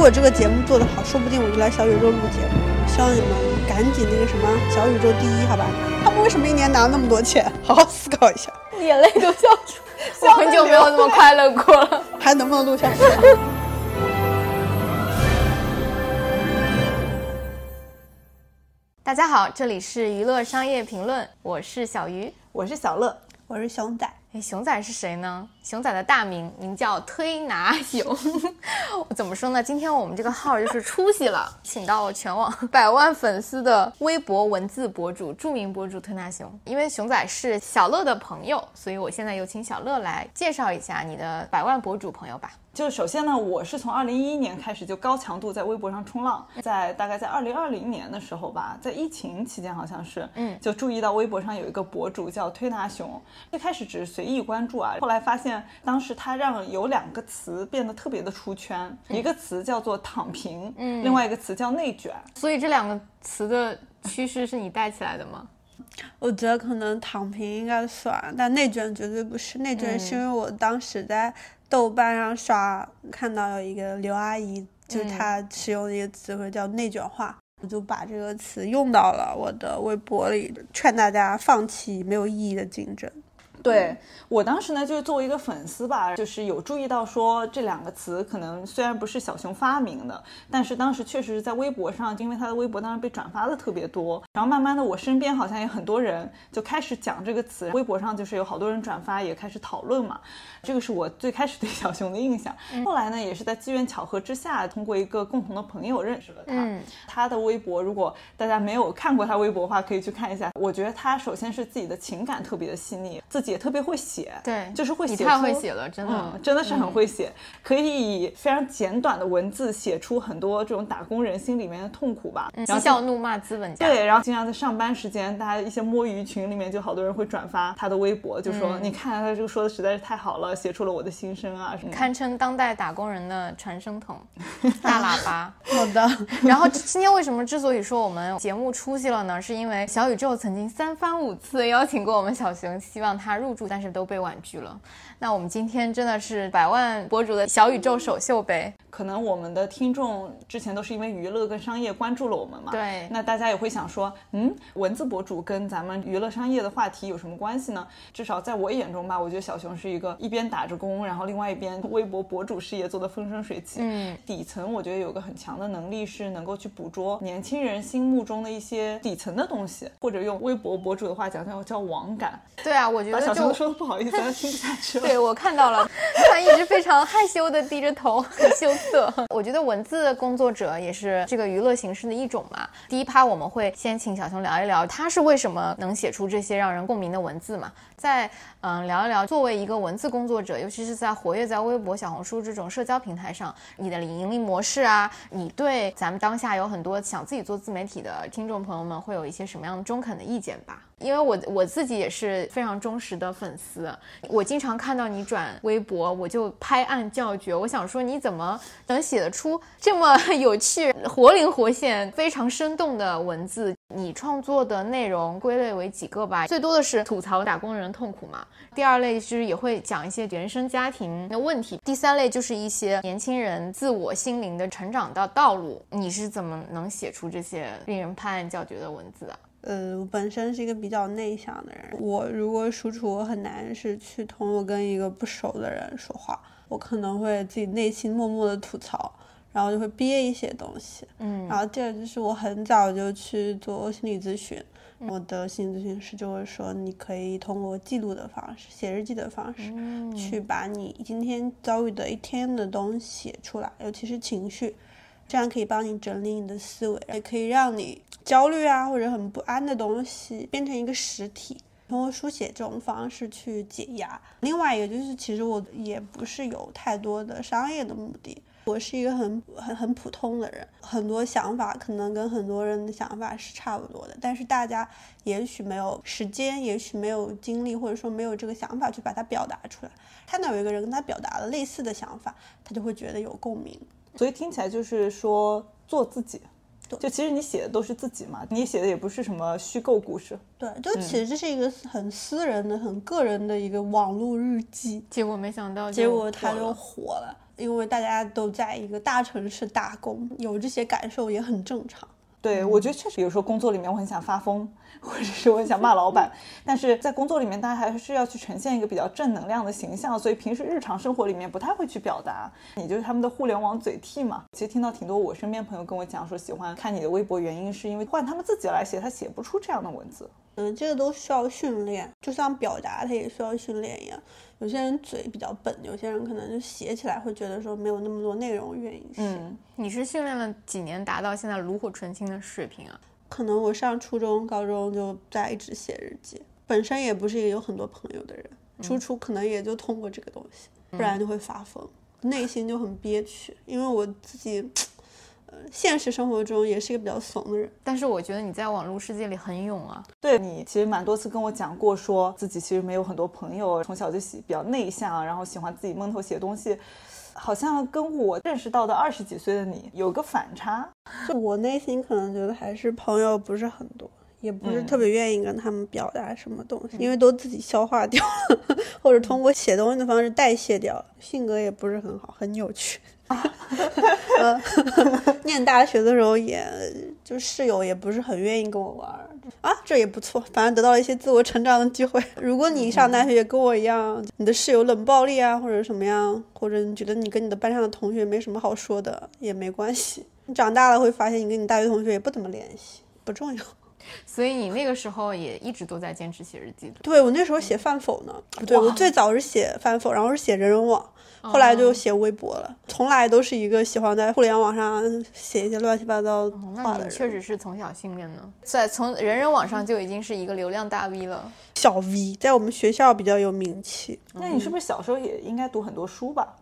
果这个节目做得好，说不定我就来小宇宙录节目。希望你们赶紧那个什么小宇宙第一，好吧？他们为什么一年拿那么多钱？好好思考一下。眼泪都笑出，我很久没有那么快乐过了。还能不能录下去？大家好，这里是娱乐商业评论，我是小鱼，我是小乐，我是熊仔。哎，熊仔是谁呢？熊仔的大名名叫推拿熊。怎么说呢？今天我们这个号就是出息了，请到了全网百万粉丝的微博文字博主、著名博主推拿熊。因为熊仔是小乐的朋友，所以我现在有请小乐来介绍一下你的百万博主朋友吧。就是首先呢，我是从二零一一年开始就高强度在微博上冲浪，在大概在二零二零年的时候吧，在疫情期间好像是，嗯，就注意到微博上有一个博主叫推拿熊，一开始只是随意关注啊，后来发现当时他让有两个词变得特别的出圈，一个词叫做躺平，嗯，另外一个词叫内卷，所以这两个词的趋势是你带起来的吗？我觉得可能躺平应该算，但内卷绝对不是，内卷是因为我当时在。豆瓣上刷看到有一个刘阿姨，就她使用的一个词汇叫内卷化，我就把这个词用到了我的微博里，劝大家放弃没有意义的竞争。对我当时呢，就是作为一个粉丝吧，就是有注意到说这两个词可能虽然不是小熊发明的，但是当时确实是在微博上，因为他的微博当时被转发的特别多，然后慢慢的我身边好像也很多人就开始讲这个词，微博上就是有好多人转发，也开始讨论嘛。这个是我最开始对小熊的印象。后来呢，也是在机缘巧合之下，通过一个共同的朋友认识了他。他的微博，如果大家没有看过他微博的话，可以去看一下。我觉得他首先是自己的情感特别的细腻，自己。也特别会写，对，就是会写，太会写了，真的，真的是很会写，可以以非常简短的文字写出很多这种打工人心里面的痛苦吧，嬉笑怒骂资本家，对，然后经常在上班时间，大家一些摸鱼群里面就好多人会转发他的微博，就说你看他这个说的实在是太好了，写出了我的心声啊什么，堪称当代打工人的传声筒，大喇叭。好的，然后今天为什么之所以说我们节目出息了呢？是因为小宇宙曾经三番五次邀请过我们小熊，希望他。入驻，但是都被婉拒了。那我们今天真的是百万博主的小宇宙首秀呗？可能我们的听众之前都是因为娱乐跟商业关注了我们嘛？对。那大家也会想说，嗯，文字博主跟咱们娱乐商业的话题有什么关系呢？至少在我眼中吧，我觉得小熊是一个一边打着工，然后另外一边微博博主事业做得风生水起。嗯。底层我觉得有个很强的能力是能够去捕捉年轻人心目中的一些底层的东西，或者用微博博主的话讲叫叫网感。对啊，我觉得小熊说的不好意思，他听不下去了。对，我看到了。他一直非常害羞的低着头，很羞涩。我觉得文字工作者也是这个娱乐形式的一种嘛。第一趴我们会先请小熊聊一聊，他是为什么能写出这些让人共鸣的文字嘛。再嗯聊一聊，作为一个文字工作者，尤其是在活跃在微博、小红书这种社交平台上，你的盈利模式啊，你对咱们当下有很多想自己做自媒体的听众朋友们，会有一些什么样中肯的意见吧？因为我我自己也是非常忠实的粉丝，我经常看到你转微博，我就拍案叫绝。我想说，你怎么能写得出这么 有趣、活灵活现、非常生动的文字？你创作的内容归类为几个吧？最多的是吐槽打工人痛苦嘛。第二类就是也会讲一些原生家庭的问题。第三类就是一些年轻人自我心灵的成长的道路。你是怎么能写出这些令人拍案叫绝的文字的？呃，我本身是一个比较内向的人，我如果输出，我很难是去通过跟一个不熟的人说话，我可能会自己内心默默的吐槽，然后就会憋一些东西，嗯，然后第二就是我很早就去做心理咨询，我的心理咨询师就会说，你可以通过记录的方式，写日记的方式，去把你今天遭遇的一天的东西写出来，尤其是情绪。这样可以帮你整理你的思维，也可以让你焦虑啊或者很不安的东西变成一个实体，通过书写这种方式去解压。另外一个就是，其实我也不是有太多的商业的目的，我是一个很很很普通的人，很多想法可能跟很多人的想法是差不多的，但是大家也许没有时间，也许没有精力，或者说没有这个想法去把它表达出来。看到有一个人跟他表达了类似的想法，他就会觉得有共鸣。所以听起来就是说做自己，就其实你写的都是自己嘛，你写的也不是什么虚构故事。对，就其实这是一个很私人的、很个人的一个网络日记。结果没想到，结果他就火了。因为大家都在一个大城市打工，有这些感受也很正常。对，我觉得确实有时候工作里面我很想发疯，或者是我很想骂老板，但是在工作里面大家还是要去呈现一个比较正能量的形象，所以平时日常生活里面不太会去表达。你就是他们的互联网嘴替嘛。其实听到挺多我身边朋友跟我讲说喜欢看你的微博，原因是因为换他们自己来写，他写不出这样的文字。嗯，这个都需要训练，就像表达它也需要训练一样。有些人嘴比较笨，有些人可能就写起来会觉得说没有那么多内容愿意写。嗯，你是训练了几年达到现在炉火纯青的水平啊？可能我上初中、高中就在一直写日记，本身也不是一个有很多朋友的人，初初可能也就通过这个东西，不然就会发疯，内心就很憋屈，因为我自己。呃，现实生活中也是一个比较怂的人，但是我觉得你在网络世界里很勇啊。对你其实蛮多次跟我讲过，说自己其实没有很多朋友，从小就喜比较内向，然后喜欢自己闷头写东西，好像跟我认识到的二十几岁的你有个反差。就我内心可能觉得还是朋友不是很多，也不是特别愿意跟他们表达什么东西，因为都自己消化掉了，或者通过写东西的方式代谢掉了，性格也不是很好，很扭曲。呃，念大学的时候，也就室友也不是很愿意跟我玩啊，这也不错，反正得到了一些自我成长的机会。如果你上大学也跟我一样，你的室友冷暴力啊，或者什么样，或者你觉得你跟你的班上的同学没什么好说的，也没关系。你长大了会发现，你跟你大学同学也不怎么联系，不重要。所以你那个时候也一直都在坚持写日记的。对我那时候写饭否呢，对我最早是写饭否，然后是写人人网。后来就写微博了，从来都是一个喜欢在互联网上写一些乱七八糟话的人。确实是从小训练的，在从人人网上就已经是一个流量大 V 了。小 V 在我们学校比较有名气。那你是不是小时候也应该读很多书吧？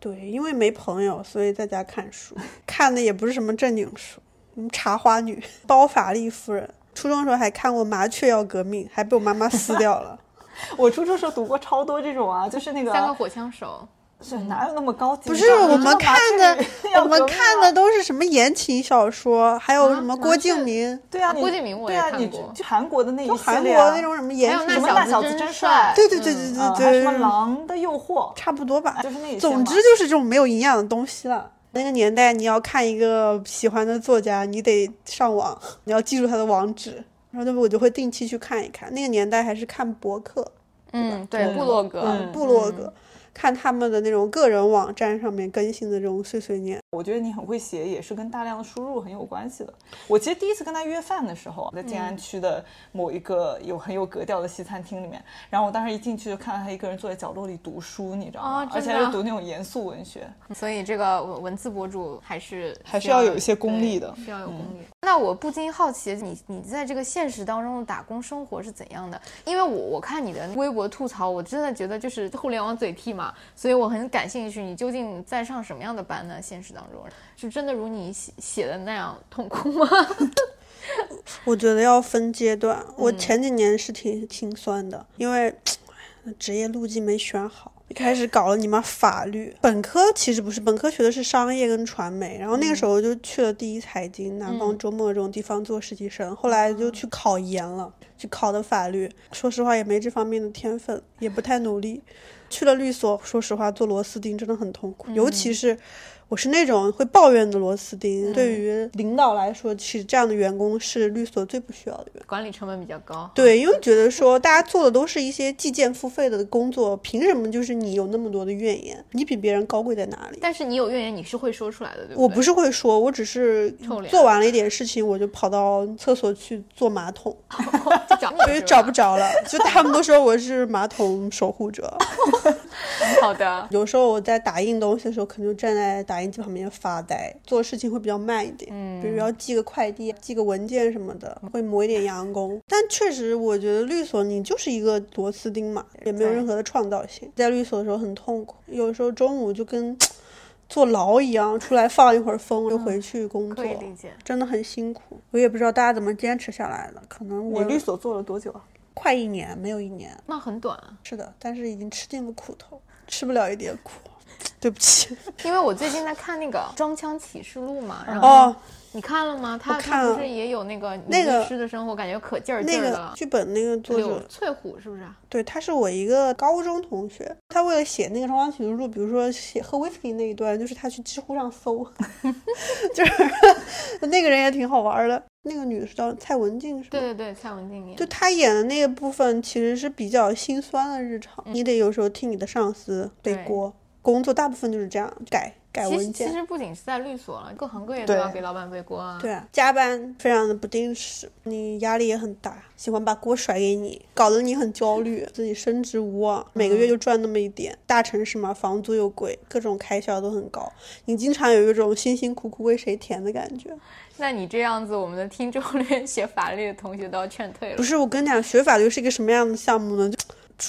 对，因为没朋友，所以在家看书，看的也不是什么正经书，什么茶花女、包法利夫人。初中时候还看过《麻雀要革命》，还被我妈妈撕掉了。我初中时候读过超多这种啊，就是那个三个火枪手。是哪有那么高级？不是我们看的，我们看的都是什么言情小说，还有什么郭敬明？对啊，郭敬明我也看过。就韩国的那一韩国那种什么言情，什么那小子真帅？对对对对对对。什么狼的诱惑？差不多吧，就是那。总之就是这种没有营养的东西了。那个年代，你要看一个喜欢的作家，你得上网，你要记住他的网址，然后那我就会定期去看一看。那个年代还是看博客，嗯，对，部落格，部落格。看他们的那种个人网站上面更新的这种碎碎念，我觉得你很会写，也是跟大量的输入很有关系的。我其实第一次跟他约饭的时候，在静安区的某一个有很有格调的西餐厅里面，然后我当时一进去就看到他一个人坐在角落里读书，你知道吗？而且还是读那种严肃文学。所以这个文文字博主还是还是要有一些功力的，需要有功力。那我不禁好奇，你你在这个现实当中的打工生活是怎样的？因为我我看你的微博吐槽，我真的觉得就是互联网嘴替嘛。所以我很感兴趣，你究竟在上什么样的班呢？现实当中是真的如你写写的那样痛苦吗？我觉得要分阶段。我前几年是挺挺酸的，因为 职业路径没选好，一开始搞了你妈法律。本科其实不是，本科学的是商业跟传媒，然后那个时候就去了第一财经、南方周末这种地方做实习生，后来就去考研了，去考的法律。说实话也没这方面的天分，也不太努力。去了律所，说实话，做螺丝钉真的很痛苦，尤其是。我是那种会抱怨的螺丝钉，对于领导来说，其实这样的员工是律所最不需要的员工，管理成本比较高。对，因为觉得说大家做的都是一些计件付费的工作，凭什么就是你有那么多的怨言？你比别人高贵在哪里？但是你有怨言，你是会说出来的，对我不是会说，我只是做完了一点事情，我就跑到厕所去坐马桶，所以找不着了。就他们都说我是马桶守护者。好的，有时候我在打印东西的时候，可能就站在打印机旁边发呆，做事情会比较慢一点。嗯，比如要寄个快递、寄个文件什么的，会磨一点洋工。但确实，我觉得律所你就是一个螺丝钉嘛，也没有任何的创造性。在律所的时候很痛苦，有时候中午就跟 坐牢一样，出来放一会儿风就回去工作，真的很辛苦。我也不知道大家怎么坚持下来的，可能我律所做了多久啊？快一年，没有一年，那很短。是的，但是已经吃尽了苦头。吃不了一点苦，对不起。因为我最近在看那个《装腔启示录》嘛，然后你看了吗？他他不是也有那个那个的生活，感觉可劲儿那个劲儿的。剧本那个作柳者，翠虎是不是啊？对，他是我一个高中同学，他为了写那个《装腔启示录》，比如说写喝 whisky 那一段，就是他去知乎上搜，就是 那个人也挺好玩的。那个女的是叫蔡文静，是吗？对对对，蔡文静演就。她演的那个部分，其实是比较心酸的日常，你得有时候替你的上司背锅。工作大部分就是这样，改改文件。其实不仅是在律所了，各行各业都要给老板背锅啊。对啊，加班非常的不定时，你压力也很大，喜欢把锅甩给你，搞得你很焦虑，自己升职无望，每个月就赚那么一点。大城市嘛，房租又贵，各种开销都很高，你经常有一种辛辛苦苦为谁填的感觉。那你这样子，我们的听众 连学法律的同学都要劝退了不。是，我跟你讲，学法律是一个什么样的项目呢？就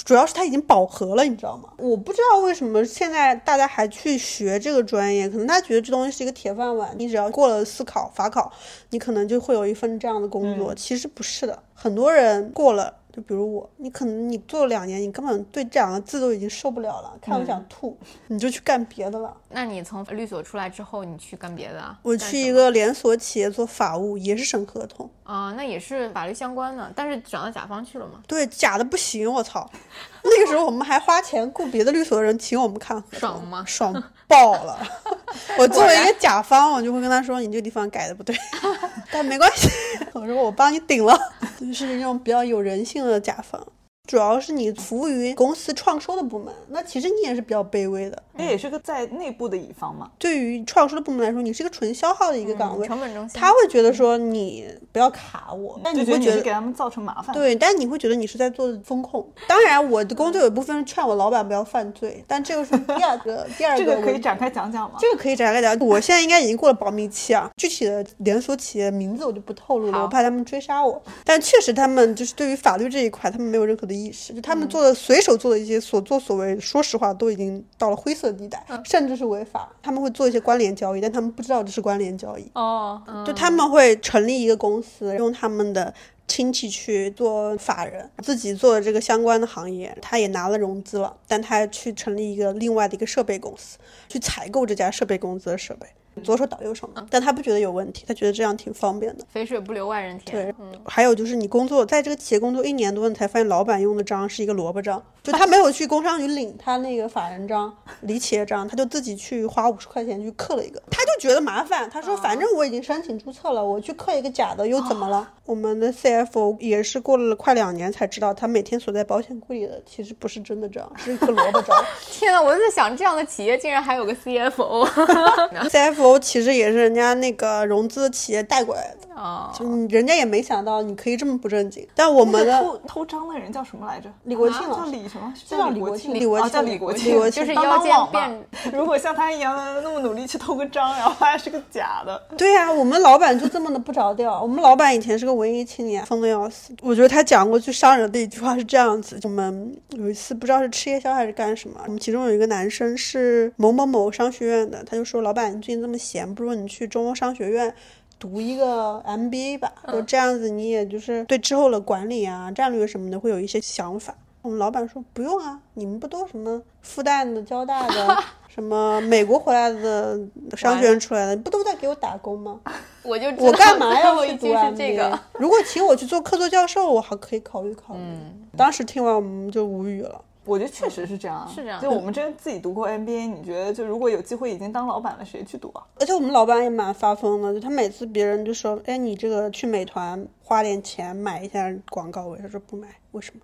主要是它已经饱和了，你知道吗？我不知道为什么现在大家还去学这个专业，可能他觉得这东西是一个铁饭碗，你只要过了司考、法考，你可能就会有一份这样的工作。其实不是的，很多人过了。就比如我，你可能你做了两年，你根本对这两个字都已经受不了了，看我想吐，你就去干别的了。那你从律所出来之后，你去干别的啊？我去一个连锁企业做法务，也是审合同，啊、那也是法律相关的，但是转到甲方去了嘛？对，假的不行，我操！那个时候我们还花钱雇别的律所的人请我们看，爽吗爽爆了！我作为一个甲方，我就会跟他说：“你这个地方改的不对。”但没关系，我说我帮你顶了，就是那种比较有人性的甲方。主要是你服务于公司创收的部门，那其实你也是比较卑微的。那也是个在内部的乙方嘛。对于创收的部门来说，你是一个纯消耗的一个岗位，成本中心。他会觉得说你不要卡我，但就觉得你你会觉得给他们造成麻烦。，对，但你会觉得你是在做风控。当然，我的工作有一部分是劝我老板不要犯罪，但这个是第二个 第二。个可以展开讲讲吗？这个可以展开讲。我现在应该已经过了保密期啊，具体的连锁企业名字我就不透露了，我怕他们追杀我。但确实，他们就是对于法律这一块，他们没有任何的意识，就他们做的随手做的一些所作所为，说实话都已经到了灰色地带，甚至是违法。他们会做一些关联交易，但他们不知道这是关联交易。哦，嗯就他们会成立一个公司，用他们的亲戚去做法人，自己做这个相关的行业，他也拿了融资了，但他去成立一个另外的一个设备公司，去采购这家设备公司的设备，左手倒右手嘛。但他不觉得有问题，他觉得这样挺方便的。肥水不流外人田。对，还有就是你工作在这个企业工作一年多，你才发现老板用的章是一个萝卜章，就他没有去工商局领他那个法人章、离企业章，他就自己去花五十块钱去刻了一个，他就觉得麻烦，他说反正我已经申请注册了，我去刻一个假的又怎么了？我们的 CFO 也是过了快两年才知道，他每天锁在保险柜里的其实不是真的章，是一个萝卜章。天呐，我就在想，这样的企业竟然还有个 CFO。CFO 其实也是人家那个融资企业带过来的，哦，嗯，人家也没想到你可以这么不正经，但我们的。偷偷章的人叫什么来着？李国庆啊老师叫李什么？是叫李国李国庆李国哦，叫庆李国庆，李国庆就是腰间变。如果像他一样的那么努力去偷个章，然后发现是个假的，对呀、我们老板就这么的不着调。我们老板以前是个文艺青年，疯的要死。我觉得他讲过最伤人的一句话是这样子：我们有一次不知道是吃夜宵还是干什么，我们其中有一个男生是某某某商学院的，他就说：“老板，你最近这么闲，不如你去中欧商学院。”读一个 MBA 吧，就这样子，你也就是对之后的管理啊、战略什么的会有一些想法。我们老板说不用啊，你们不都什么复旦的、交大的，什么美国回来的商学院出来的，不都在给我打工吗？我就知道我干嘛要 去读后一句是 MBA？这个。如果请我去做客座教授，我还可以考虑考虑。嗯当时听完我们就无语了。我觉得确实是这样，是这样就我们真自己读过 MBA，你觉得就如果有机会已经当老板了，谁去读啊？而且我们老板也蛮发疯的，就他每次别人就说：“哎，你这个去美团花点钱买一下广告位。”他说不买，为什么？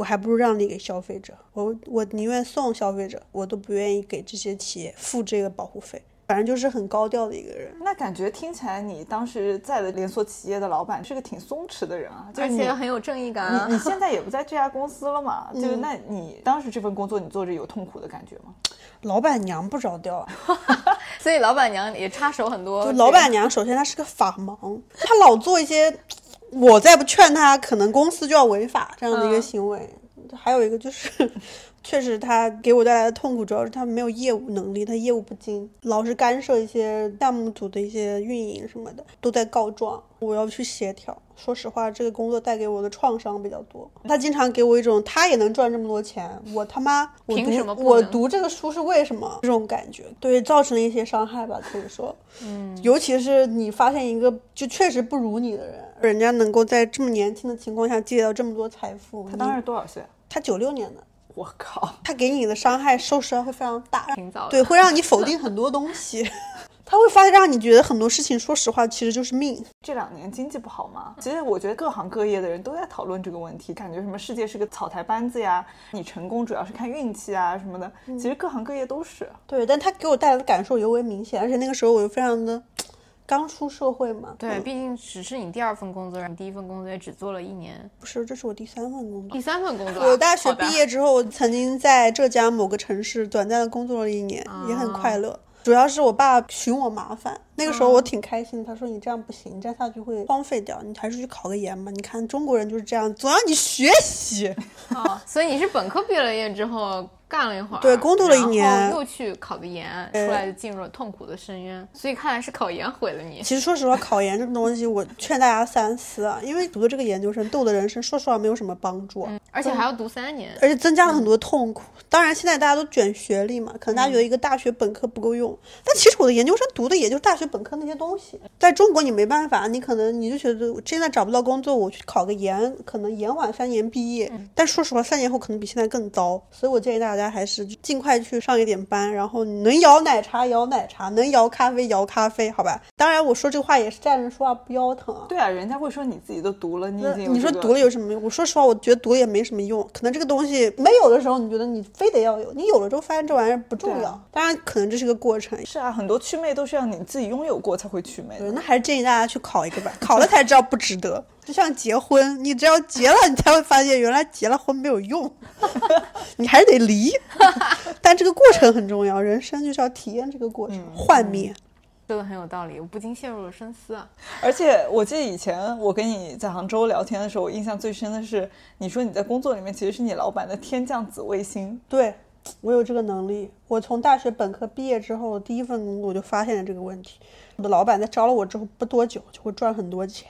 我还不如让利给消费者，我我宁愿送消费者，我都不愿意给这些企业付这个保护费。反正就是很高调的一个人。那感觉听起来你当时在的连锁企业的老板是个挺松弛的人啊，就是你而且很有正义感啊你。你现在也不在这家公司了嘛？嗯就是那你当时这份工作你做着有痛苦的感觉吗？老板娘不着调啊，所以老板娘也插手很多。就老板娘，首先她是个法盲，她老做一些我再不劝他，可能公司就要违法这样的一个行为。还有一个就是，确实他给我带来的痛苦主要是他没有业务能力，他业务不精，老是干涉一些项目组的一些运营什么的，都在告状，我要去协调。说实话，这个工作带给我的创伤比较多。他经常给我一种他也能赚这么多钱，我他妈我凭什么读我读这个书是为什么？这种感觉，对，造成了一些伤害吧，可以说。嗯，尤其是你发现一个就确实不如你的人，人家能够在这么年轻的情况下积累到这么多财富，他当时多少岁啊？他九六年的，我靠！他给你的伤害受伤会非常大，挺早的。对，会让你否定很多东西。他会发现让你觉得很多事情，说实话其实就是命。这两年经济不好嘛，其实我觉得各行各业的人都在讨论这个问题，感觉什么世界是个草台班子呀，你成功主要是看运气啊什么的。其实各行各业都是。对，但他给我带来的感受尤为明显，而且那个时候我又非常的刚出社会嘛。对，嗯毕竟只是你第二份工作，然后第一份工作也只做了一年，不是，这是我第三份工作第。三份工作啊。我大学毕业之后，曾经在浙江某个城市短暂的工作了一年，也很快乐。主要是我爸寻我麻烦，那个时候我挺开心的。他说：“你这样不行，你这样下去会荒废掉，你还是去考个研吧。你看中国人就是这样，总让你学习。哦，所以你是本科毕了业之后干了一会儿，对工作了一年又去考的研，出来就进入了痛苦的深渊。所以看来是考研毁了你。其实说实话，考研这种东西，我劝大家三思啊，因为读的这个研究生对我的人生，说实话没有什么帮助。嗯，而且还要读三年。而且增加了很多痛苦。当然，现在大家都卷学历嘛，可能大家觉得一个大学本科不够用，但其实我的研究生读的也就是大学本科那些东西。在中国你没办法，你可能你就觉得我现在找不到工作，我去考个研，可能延缓三年毕业。但说实话，三年后可能比现在更糟。所以我建议大家还是尽快去上一点班，然后能摇奶茶摇奶茶，能摇咖啡摇咖啡，好吧？当然我说这个话也是站着说话不腰疼啊。对啊，人家会说你自己都读了，你已经这个你说读了有什么用？我说实话，我觉得读了也没什么用。可能这个东西没有的时候，你觉得你非得要有；你有了之后，发现这玩意儿不重要。啊当然，可能这是个过程。是啊，很多祛魅都是要你自己拥有过才会祛魅对，的。那还是建议大家去考一个吧，考了才知道不值得。就像结婚，你只要结了，你才会发现原来结了婚没有用，你还是得离。但这个过程很重要，人生就是要体验这个过程，幻灭。说的很有道理，我不禁陷入了深思啊。而且我记得以前我跟你在杭州聊天的时候，我印象最深的是，你说你在工作里面其实是你老板的天降紫微星。对我有这个能力。我从大学本科毕业之后，第一份工作我就发现了这个问题。我的老板在招了我之后不多久就会赚很多钱，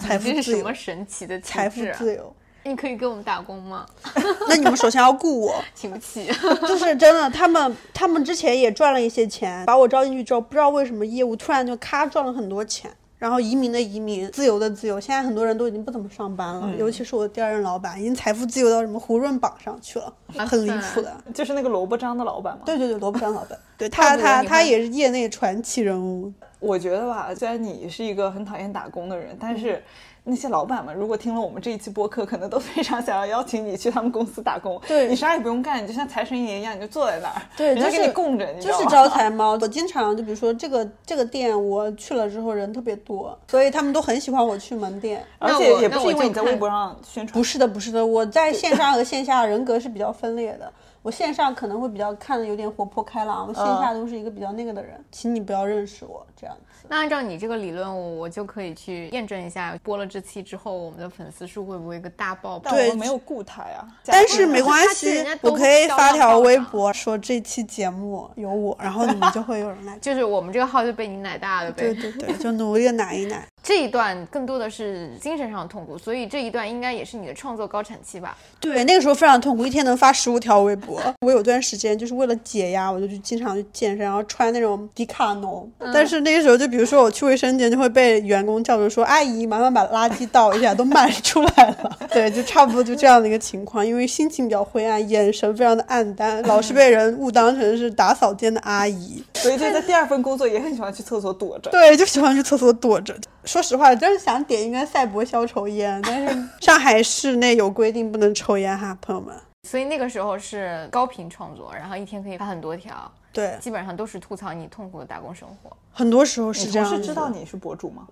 财富自由这是什么，神奇的体财富自由。你可以给我们打工吗？那你们首先要雇我，请不起。就是真的，他们他们之前也赚了一些钱，把我招进去之后，不知道为什么业务突然就咔赚了很多钱。然后移民的移民，自由的自由，现在很多人都已经不怎么上班了，尤其是我的第二任老板，已经财富自由到什么胡润榜上去了，很离谱的。就是那个萝卜章的老板嘛。对对对，萝卜章老板，对他他他也是业内传奇人物。我觉得吧，虽然你是一个很讨厌打工的人，但是那些老板们如果听了我们这一期播客，可能都非常想要邀请你去他们公司打工。对你啥也不用干，你就像财神爷一样，你就坐在那儿，对，人家就是给你供着，你知道吗？就是招财猫。我经常就比如说这个这个店，我去了之后人特别多，所以他们都很喜欢我去门店。而且也不是因为你在微博上宣传不，是的，不是的，我在线上和线下人格是比较分裂的。我线上可能会比较看的有点活泼开朗，我线下都是一个比较那个的人，请你不要认识我这样子。那按照你这个理论，我我就可以去验证一下，播了这期之后，我们的粉丝数会不会一个大爆爆？对我没有雇他呀。但是没关系我可以发条微博说这期节目有我，然后你们就会有人来。就是我们这个号就被你奶大了呗。对对对，就努力的奶一奶。这一段更多的是精神上的痛苦，所以这一段应该也是你的创作高产期吧？对，那个时候非常痛苦，一天能发十五条微博。我有段时间就是为了解压，我就去经常去健身，然后穿那种迪卡侬。但是那个时候，就比如说我去卫生间，就会被员工叫住说：“阿姨，麻烦把垃圾倒一下，都满出来了。” 对，就差不多就这样的一个情况。因为心情比较灰暗，眼神非常的暗淡，老是被人误当成是打扫间的阿姨。所以就在第二份工作也很喜欢去厕所躲着。对，就喜欢去厕所躲着。说实话，真是想点一根赛博消愁烟，但是 上海市内有规定不能抽烟哈，朋友们。所以那个时候是高频创作，然后一天可以发很多条，对，基本上都是吐槽你痛苦的打工生活。很多时候是这样子。同事知道你是博主吗？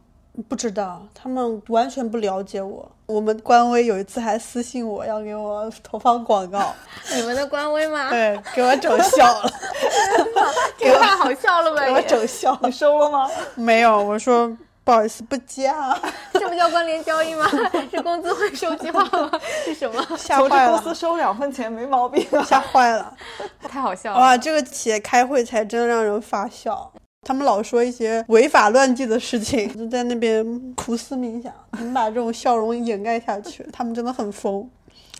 不知道，他们完全不了解我。我们官微有一次还私信我要给我投放广告，你们的官微吗？对，给我整笑了，这个太好笑了吧？给我整笑了你。收了吗？没有，我说不好意思不接啊，这不叫关联交易吗？是工资会收计划吗？是什么？吓坏了公司，收两分钱没毛病啊。吓坏了。太好笑了。哇，这个企业开会才真的让人发笑。他们老说一些违法乱纪的事情，就在那边苦思冥想，怎么把这种笑容掩盖下去？他们真的很疯，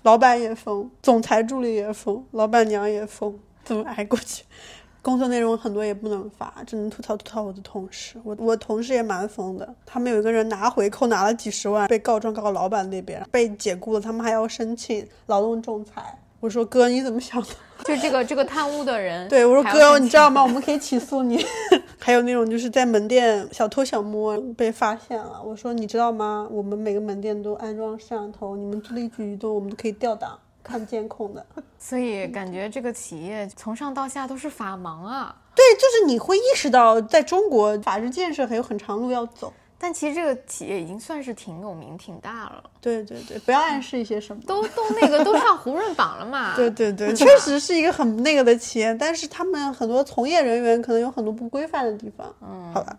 老板也疯，总裁助理也疯，老板娘也疯，怎么挨过去？工作内容很多也不能发，只能吐槽吐槽我的同事。我我同事也蛮疯的，他们有一个人拿回扣拿了几十万，被告状告到老板那边，被解雇了，他们还要申请劳动仲裁。我说哥，你怎么想的？就这个这个贪污的人，对我说哥，你知道吗？我们可以起诉你。还有那种就是在门店小偷小摸被发现了，我说你知道吗？我们每个门店都安装摄像头，你们做的一举一动我们都可以调档看监控的。所以感觉这个企业从上到下都是法盲啊。对，就是你会意识到，在中国法治建设还有很长路要走。但其实这个企业已经算是挺有名、挺大了，对对对，不要暗示一些什么。都都那个都上胡润榜了嘛。对对对，确实是一个很那个的企业，但是他们很多从业人员可能有很多不规范的地方。嗯，好吧。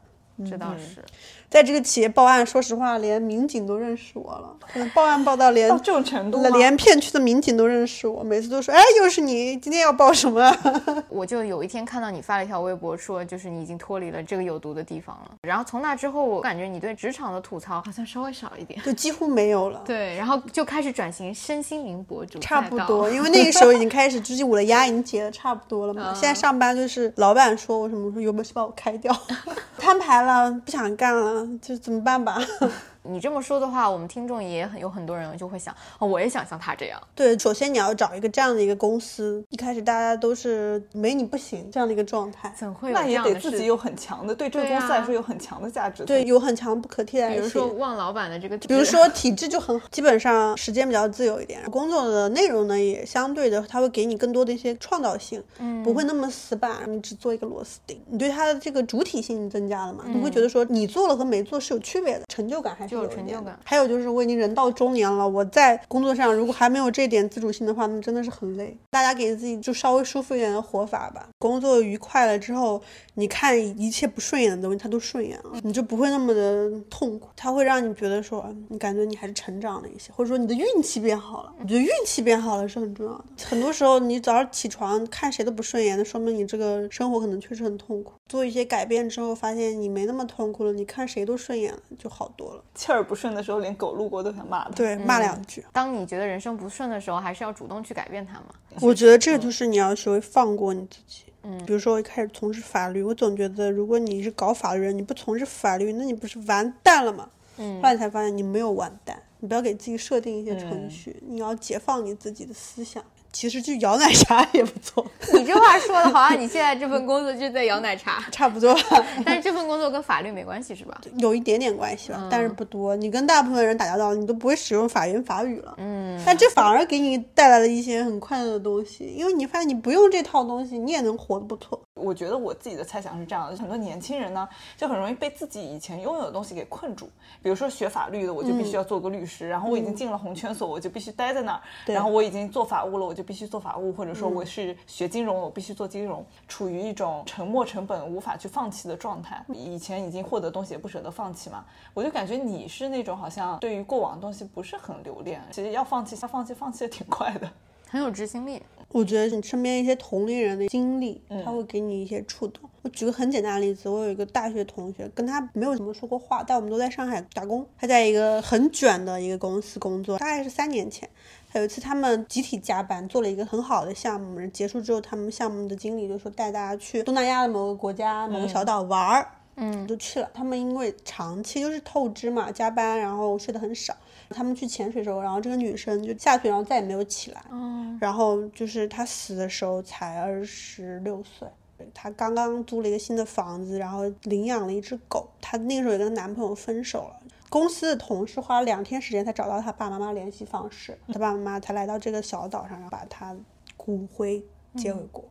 这倒是。在这个企业报案，说实话，连民警都认识我了。可能报案报到连到这种程度吗连片区的民警都认识我，每次都说：“哎，又是你，今天要报什么？” 我就有一天看到你发了一条微博，说就是你已经脱离了这个有毒的地方了。然后从那之后，我感觉你对职场的吐槽好像稍微少一点。就几乎没有了。对，然后就开始转型身心灵博主，差不多，。因为那个时候已经开始，就是我的压已经解的差不多了嘛。现在上班就是老板说我什么，说有本事把我开掉，摊牌了，不想干了，就怎么办吧？你这么说的话，我们听众也很有很多人就会想，哦，我也想像他这样。对，首先你要找一个这样的一个公司，一开始大家都是没你不行这样的一个状态，怎会有那也得自己有很强的，对这个公司来啊说有很强的价值。对，，有很强不可替代比如。说旺老板的这个，比如说体制就很好，基本上时间比较自由一点，工作的内容呢也相对的，它会给你更多的一些创造性，嗯，不会那么死板，你只做一个螺丝钉，你对它的这个主体性增加了嘛，你会觉得说你做了和没做是有区别的，成就感还是就有成就感还有就是我已经人到中年了，我在工作上如果还没有这点自主性的话，那真的是很累。大家给自己就稍微舒服一点的活法吧，工作愉快了之后，你看一切不顺眼的东西，它都顺眼了，你就不会那么的痛苦。它会让你觉得说，你感觉你还是成长了一些，或者说你的运气变好了。我觉得运气变好了是很重要的。很多时候你早上起床看谁都不顺眼，那说明你这个生活可能确实很痛苦。做一些改变之后，发现你没那么痛苦了，你看谁都顺眼了，就好多了。气儿不顺的时候，连狗路过都想骂他。对，骂两句。当你觉得人生不顺的时候，还是要主动去改变它嘛。我觉得这个就是你要学会放过你自己。嗯，比如说我一开始从事法律，我总觉得如果你是搞法律人，你不从事法律，那你不是完蛋了吗？嗯，后来才发现你没有完蛋，你不要给自己设定一些程序，你要解放你自己的思想。其实就摇奶茶 也不错，你这话说的好像你现在这份工作就在摇奶茶，差不多吧，但是这份工作跟法律没关系是吧？有一点点关系吧，但是不多。你跟大部分人打交道，你都不会使用法言法语了。嗯，但这反而给你带来了一些很快乐的东西，因为你发现你不用这套东西，你也能活得不错。我觉得我自己的猜想是这样的，很多年轻人呢，就很容易被自己以前拥有的东西给困住。比如说学法律的，我就必须要做个律师，然后我已经进了红圈所，我就必须待在那儿。然后我已经做法务了，我就必须做法务，或者说我是学金融，我必须做金融，处于一种沉没成本无法去放弃的状态。以前已经获得东西也不舍得放弃嘛，我就感觉你是那种好像对于过往的东西不是很留恋，其实要放弃，要放弃，放弃的挺快的。很有执行力。我觉得你身边一些同龄人的经历，他会给你一些触动。我举个很简单的例子，我有一个大学同学，跟他没有怎么说过话，但我们都在上海打工。他在一个很卷的一个公司工作，大概是三年前。有一次他们集体加班，做了一个很好的项目，结束之后，他们项目的经理就说带大家去东南亚的某个国家、某个小岛玩儿。嗯，就去了。他们因为长期就是透支嘛，加班，然后睡得很少。他们去潜水的时候，然后这个女生就下去，然后再也没有起来。嗯，然后就是她死的时候才二十六岁。她刚刚租了一个新的房子，然后领养了一只狗。她那个时候也跟男朋友分手了。公司的同事花了两天时间才找到她爸爸妈妈联系方式，她爸爸妈妈才来到这个小岛上，然后把她骨灰接回国。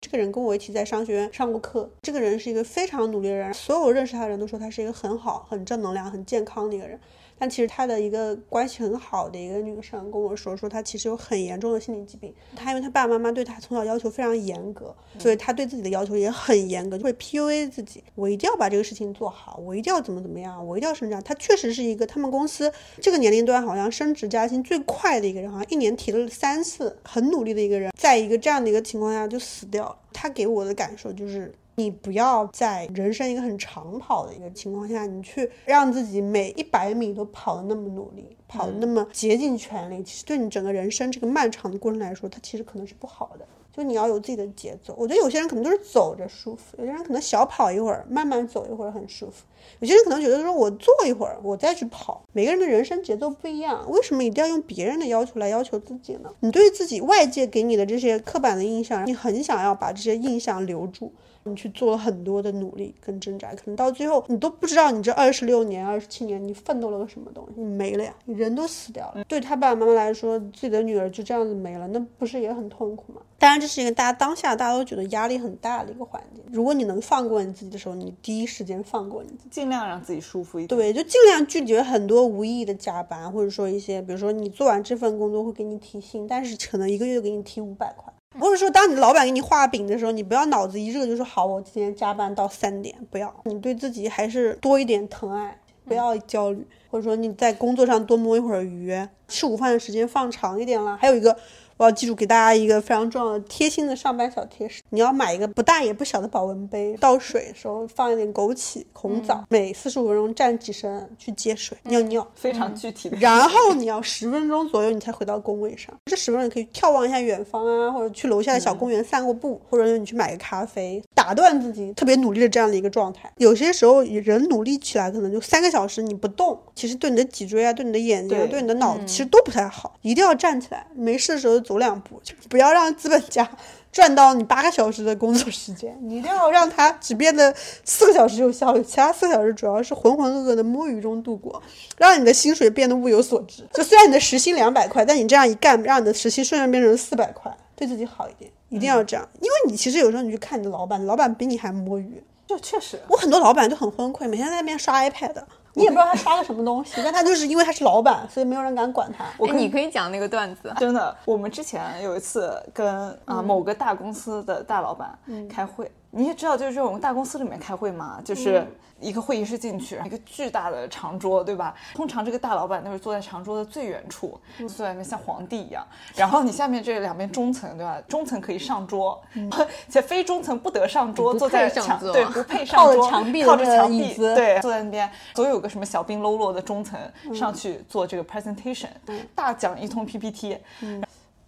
这个人跟我一起在商学院上过课，这个人是一个非常努力的人，所有认识他的人都说他是一个很好、很正能量、很健康的一个人。但其实他的一个关系很好的一个女生跟我说，说他其实有很严重的心理疾病。他因为他爸爸妈妈对他从小要求非常严格，所以他对自己的要求也很严格，就会 PUA 自己。我一定要把这个事情做好，我一定要怎么怎么样，我一定要成长。他确实是一个他们公司这个年龄段好像升职加薪最快的一个人，好像一年提了三次，很努力的一个人，在一个这样的一个情况下就死掉了。他给我的感受就是。你不要在人生一个很长跑的一个情况下，你去让自己每一百米都跑得那么努力，跑得那么竭尽全力，其实对你整个人生这个漫长的过程来说，它其实可能是不好的。就你要有自己的节奏。我觉得有些人可能都是走着舒服，有些人可能小跑一会儿，慢慢走一会儿很舒服。有些人可能觉得说我坐一会儿，我再去跑。每个人的人生节奏不一样，为什么一定要用别人的要求来要求自己呢？你对自己外界给你的这些刻板的印象，你很想要把这些印象留住。你去做了很多的努力跟挣扎，可能到最后你都不知道你这二十六年、二十七年你奋斗了个什么东西，你没了呀，你人都死掉了。对他爸爸妈妈来说，自己的女儿就这样子没了，那不是也很痛苦吗？当然，这是一个大家当下大家都觉得压力很大的一个环境。如果你能放过你自己的时候，你第一时间放过你自己，尽量让自己舒服一点。对，就尽量拒绝很多无意义的加班，或者说一些，比如说你做完这份工作会给你提薪，但是可能一个月给你提五百块。或者说，当你的老板给你画饼的时候，你不要脑子一热就说好，我今天加班到三点。不要，你对自己还是多一点疼爱，不要焦虑。或者说你在工作上多摸一会儿鱼，吃午饭的时间放长一点啦。还有一个。我要记住给大家一个非常重要的贴心的上班小贴士：你要买一个不大也不小的保温杯，倒水的时候放一点枸杞、红枣，每四十五分钟站起身去接水、尿尿，非常具体的。然后你要十分钟左右你才回到工位上，这十分钟你可以眺望一下远方啊，或者去楼下的小公园散个步，或者你去买个咖啡，打断自己特别努力的这样的一个状态。有些时候人努力起来可能就三个小时你不动，其实对你的脊椎啊、对你的眼睛、对。你的脑子其实都不太好，一定要站起来，没事的时候。走两步，就不要让资本家 赚到你八个小时的工作时间，你一定要让他只变得四个小时有效率，其他四个小时主要是浑浑噩噩的摸鱼中度过，让你的薪水变得物有所值。就虽然你的时薪两百块，但你这样一干，让你的时薪瞬间变成四百块，对自己好一点，一定要这样。因为你其实有时候你去看你的老板，老板比你还摸鱼，就确实，我很多老板就很崩溃，每天在那边刷 iPad。你也不知道他刷了什么东西，但他就是因为他是老板，所以没有人敢管他。我你可以讲那个段子，真的。我们之前有一次跟啊某个大公司的大老板开会，你也知道，就是这种大公司里面开会嘛，就是。一个会议室进去，一个巨大的长桌，对吧？通常这个大老板都是坐在长桌的最远处，坐在那边像皇帝一样。然后你下面这两边中层，对吧？中层可以上桌，且非中层不得上桌，坐在墙对不配 上桌，靠着墙壁靠着墙壁对坐在那边。总有个什么小兵喽啰的中层上去做这个 presentation，大讲一通 PPT。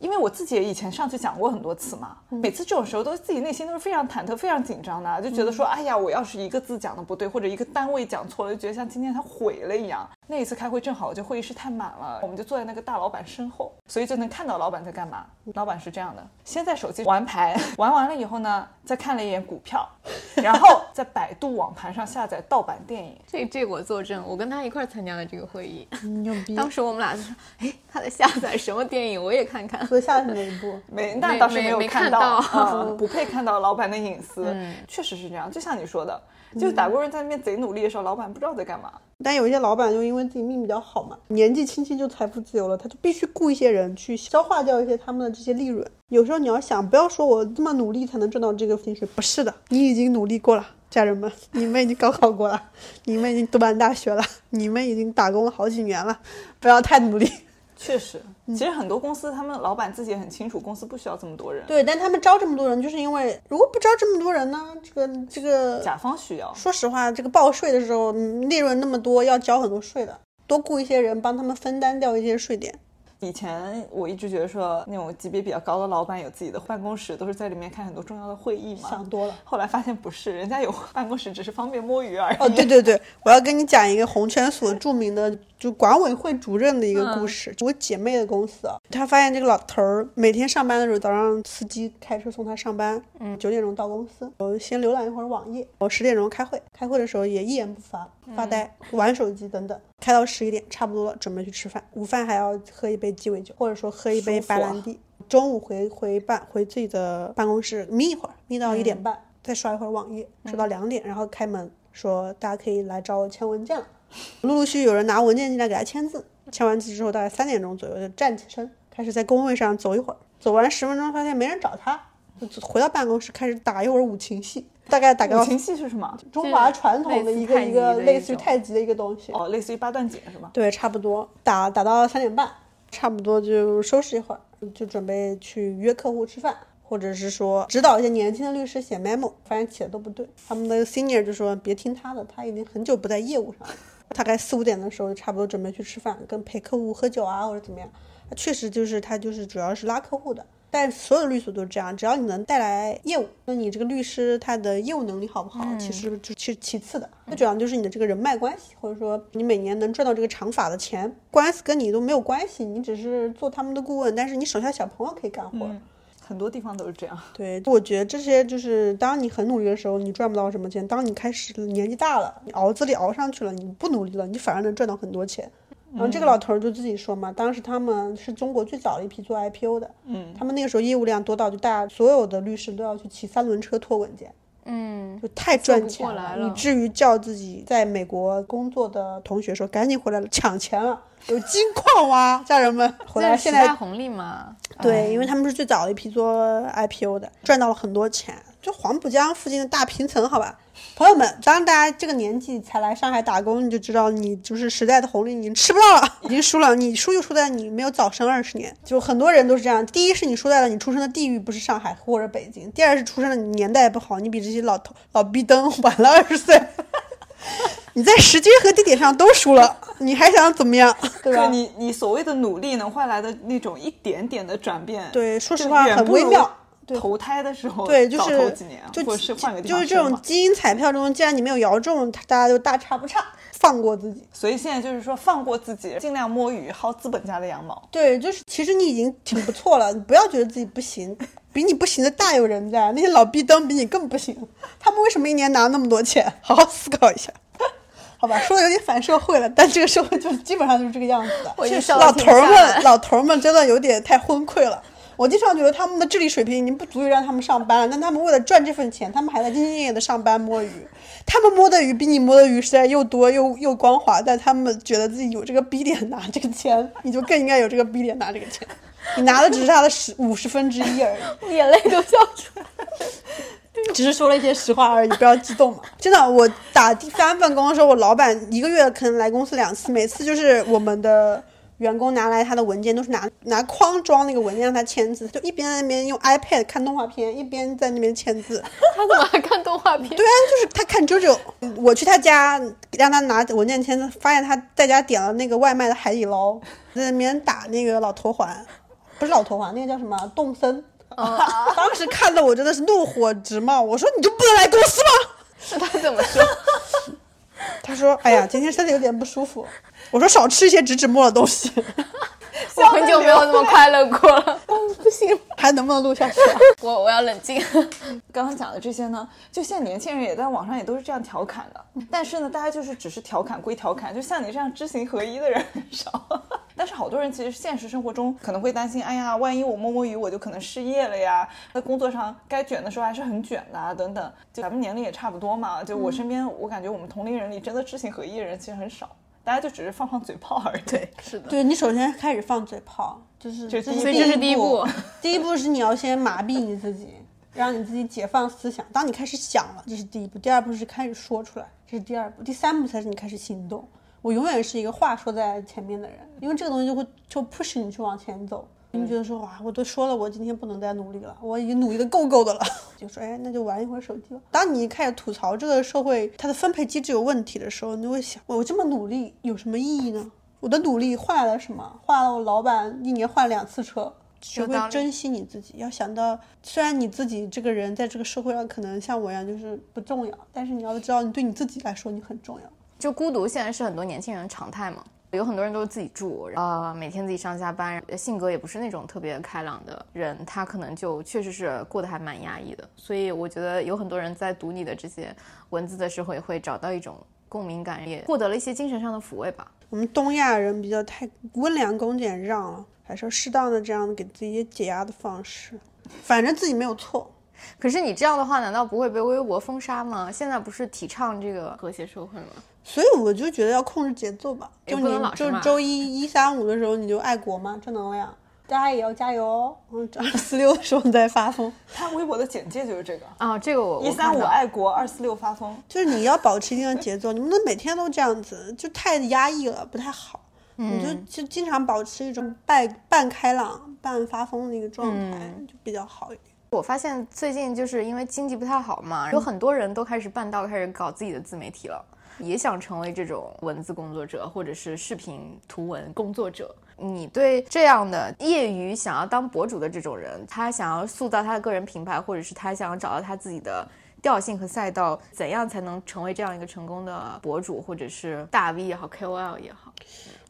因为我自己也以前上去讲过很多次嘛，每次这种时候都自己内心都是非常忐忑、非常紧张的，就觉得说，哎呀，我要是一个字讲的不对，或者一个单位讲错了，就觉得像今天他毁了一样。那一次开会正好就会议室太满了，我们就坐在那个大老板身后，所以就能看到老板在干嘛。老板是这样的：先在手机玩牌，玩完了以后呢，再看了一眼股票，然后在百度网盘上下载盗版电影。这这我作证，我跟他一块参加了这个会议。牛逼！当时我们俩就说：“哎，他在下载什么电影？我也看看。”说下去哪一步？没，那倒是没有看到，不配看到老板的隐私。确实是这样，就像你说的。就打工人在那边贼努力的时候，老板不知道在干嘛。但有一些老板就因为自己命比较好嘛，年纪轻轻就财富自由了，他就必须雇一些人去消化掉一些他们的这些利润。有时候你要想，不要说我这么努力才能赚到这个薪水，不是的，你已经努力过了，家人们，你们已经高考过了，你们已经读完大学了，你们已经打工了好几年了，不要太努力。确实，其实很多公司他们老板自己也很清楚，公司不需要这么多人。对，但他们招这么多人，就是因为如果不招这么多人呢，这个这个甲方需要。说实话，这个报税的时候，利润那么多，要交很多税的，多雇一些人帮他们分担掉一些税点。以前我一直觉得说那种级别比较高的老板有自己的办公室，都是在里面开很多重要的会议嘛。想多了。后来发现不是，人家有办公室只是方便摸鱼而已。哦，对对对，我要跟你讲一个红圈所著名的就管委会主任的一个故事。我姐妹的公司，她发现这个老头儿每天上班的时候，早上司机开车送他上班，嗯，九点钟到公司，我先浏览一会儿网页，我十点钟开会，开会的时候也一言不发，发呆，玩手机等等。开到十一点，差不多了，准备去吃饭。午饭还要喝一杯鸡尾酒，或者说喝一杯白兰地。中午回回办回自己的办公室眯一会儿，眯到一点半，再刷一会儿网页，刷到两点，然后开门说大家可以来找我签文件了。陆陆续续有人拿文件进来给他签字，签完字之后大概三点钟左右就站起身，开始在工位上走一会儿，走完十分钟发现没人找他，就回到办公室开始打一会儿五禽戏，大概打个五禽戏是什么？中华传统的一个一个类似于太极的一个东西。哦，类似于八段锦是吧？对，差不多打打到三点半，差不多就收拾一会儿，就准备去约客户吃饭，或者是说指导一些年轻的律师写 memo，发现写的都不对，他们的 senior 就说别听他的，他已经很久不在业务上了。大概四五点的时候，就差不多准备去吃饭，跟陪客户喝酒啊，或者怎么样。确实就是他就是主要是拉客户的，但所有的律所都是这样，只要你能带来业务，那你这个律师他的业务能力好不好，其实就其其次的，最主要就是你的这个人脉关系，或者说你每年能赚到这个长法的钱，官司跟你都没有关系，你只是做他们的顾问，但是你手下小朋友可以干活。很多地方都是这样。对，我觉得这些就是当你很努力的时候，你赚不到什么钱；当你开始年纪大了，你熬资历熬上去了，你不努力了，你反而能赚到很多钱。然后这个老头儿就自己说嘛，当时他们是中国最早的一批做 IPO 的，嗯，他们那个时候业务量多到就大家所有的律师都要去骑三轮车拖文件，嗯，就太赚钱了以至于叫自己在美国工作的同学说赶紧回来抢钱了，有金矿挖，家人们回来现在红利嘛。对，因为他们是最早的一批做 IPO 的，赚到了很多钱。就黄浦江附近的大平层，好吧，朋友们，当大家这个年纪才来上海打工，你就知道你就是时代的红利，你吃不到了，已经输了。你输就输在你没有早生二十年。就很多人都是这样，第一是你输在了你出生的地域不是上海或者北京，第二是出生的你年代不好，你比这些老头老逼灯晚了二十岁。你在时间和地点上都输了，你还想怎么样？对吧？你你所谓的努力能换来的那种一点点的转变，对，说实话很微妙。对投胎的时候，对，就是几年，就或者是换个地就是这种基因彩票中，既然你没有摇中，大家就大差不差，放过自己。所以现在就是说，放过自己，尽量摸鱼，薅资本家的羊毛。对，就是其实你已经挺不错了，你不要觉得自己不行，比你不行的大有人在。那些老逼灯比你更不行，他们为什么一年拿那么多钱？好好思考一下。好吧，说的有点反社会了，但这个社会就是基本上就是这个样子的。老头们，老头儿们真的有点太昏溃了。我经常觉得他们的智力水平已经不足以让他们上班了，但他们为了赚这份钱，他们还在兢兢业业的上班摸鱼。他们摸的鱼比你摸的鱼实在又多又又光滑，但他们觉得自己有这个逼点拿这个钱，你就更应该有这个逼点拿这个钱。你拿的只是他的十五十分之一而已。眼泪都笑出来。只是说了一些实话而已，不要激动嘛。真的，我打第三份工的时候，我老板一个月可能来公司两次，每次就是我们的员工拿来他的文件，都是拿拿框装那个文件让他签字，就一边在那边用 iPad 看动画片，一边在那边签字。他怎么还看动画片？对啊，就是他看 JoJo，我去他家让他拿文件签字，发现他在家点了那个外卖的海底捞，在那边打那个老头环，不是老头环，那个叫什么动森。当时看的我真的是怒火直冒，我说你就不能来公司吗？那他怎么说？他说：“哎呀，今天身体有点不舒服。”我说：“少吃一些植脂末的东西。我很久没有那么快乐过了。不行，还能不能录下去、啊？我我要冷静。刚刚讲的这些呢，就现在年轻人也在网上也都是这样调侃的，但是呢，大家就是只是调侃归调侃，就像你这样知行合一的人很少。但是好多人其实现实生活中可能会担心，哎呀，万一我摸摸鱼，我就可能失业了呀。在工作上该卷的时候还是很卷的、啊，等等。就咱们年龄也差不多嘛，就我身边，我感觉我们同龄人里真的知行合一的人其实很少，大家就只是放放嘴炮而已。对，是的，对你首先开始放嘴炮，就是这是第一所以这是第一步。第一步是你要先麻痹你自己，让你自己解放思想。当你开始想了，这是第一步；第二步是开始说出来，这是第二步；第三步才是你开始行动。我永远是一个话说在前面的人，因为这个东西就会就 push 你去往前走。你觉得说哇，我都说了，我今天不能再努力了，我已经努力的够够的了，就说哎，那就玩一会儿手机吧。当你开始吐槽这个社会它的分配机制有问题的时候，你就会想，我这么努力有什么意义呢？我的努力换来了什么？换来了我老板一年换两次车。学会珍惜你自己，要想到，虽然你自己这个人在这个社会上可能像我一样就是不重要，但是你要知道，你对你自己来说你很重要。就孤独现在是很多年轻人的常态嘛。有很多人都是自己住，呃，每天自己上下班，性格也不是那种特别开朗的人，他可能就确实是过得还蛮压抑的。所以我觉得有很多人在读你的这些文字的时候，也会找到一种共鸣感，也获得了一些精神上的抚慰吧。我们东亚人比较太温良恭俭让了，还是要适当的这样给自己一些解压的方式，反正自己没有错。可是你这样的话，难道不会被微博封杀吗？现在不是提倡这个和谐社会吗？所以我就觉得要控制节奏吧，就你也不能老是骂就周一一三五的时候你就爱国嘛，正能量，大家也要加油哦。嗯，二四六的时候你再发疯，他微博的简介就是这个：啊，这个我一三五，爱国，二四六发疯。就是你要保持一定的节奏，你不能每天都这样子，就太压抑了，不太好。你就就经常保持一种半半开朗、半发疯的一个状态，就比较好一点。我发现最近就是因为经济不太好嘛，有很多人都开始半道，开始搞自己的自媒体了，也想成为这种文字工作者或者是视频图文工作者。你对这样的业余想要当博主的这种人，他想要塑造他的个人品牌，或者是他想要找到他自己的调性和赛道，怎样才能成为这样一个成功的博主，或者是大 V 也好，KOL 也好？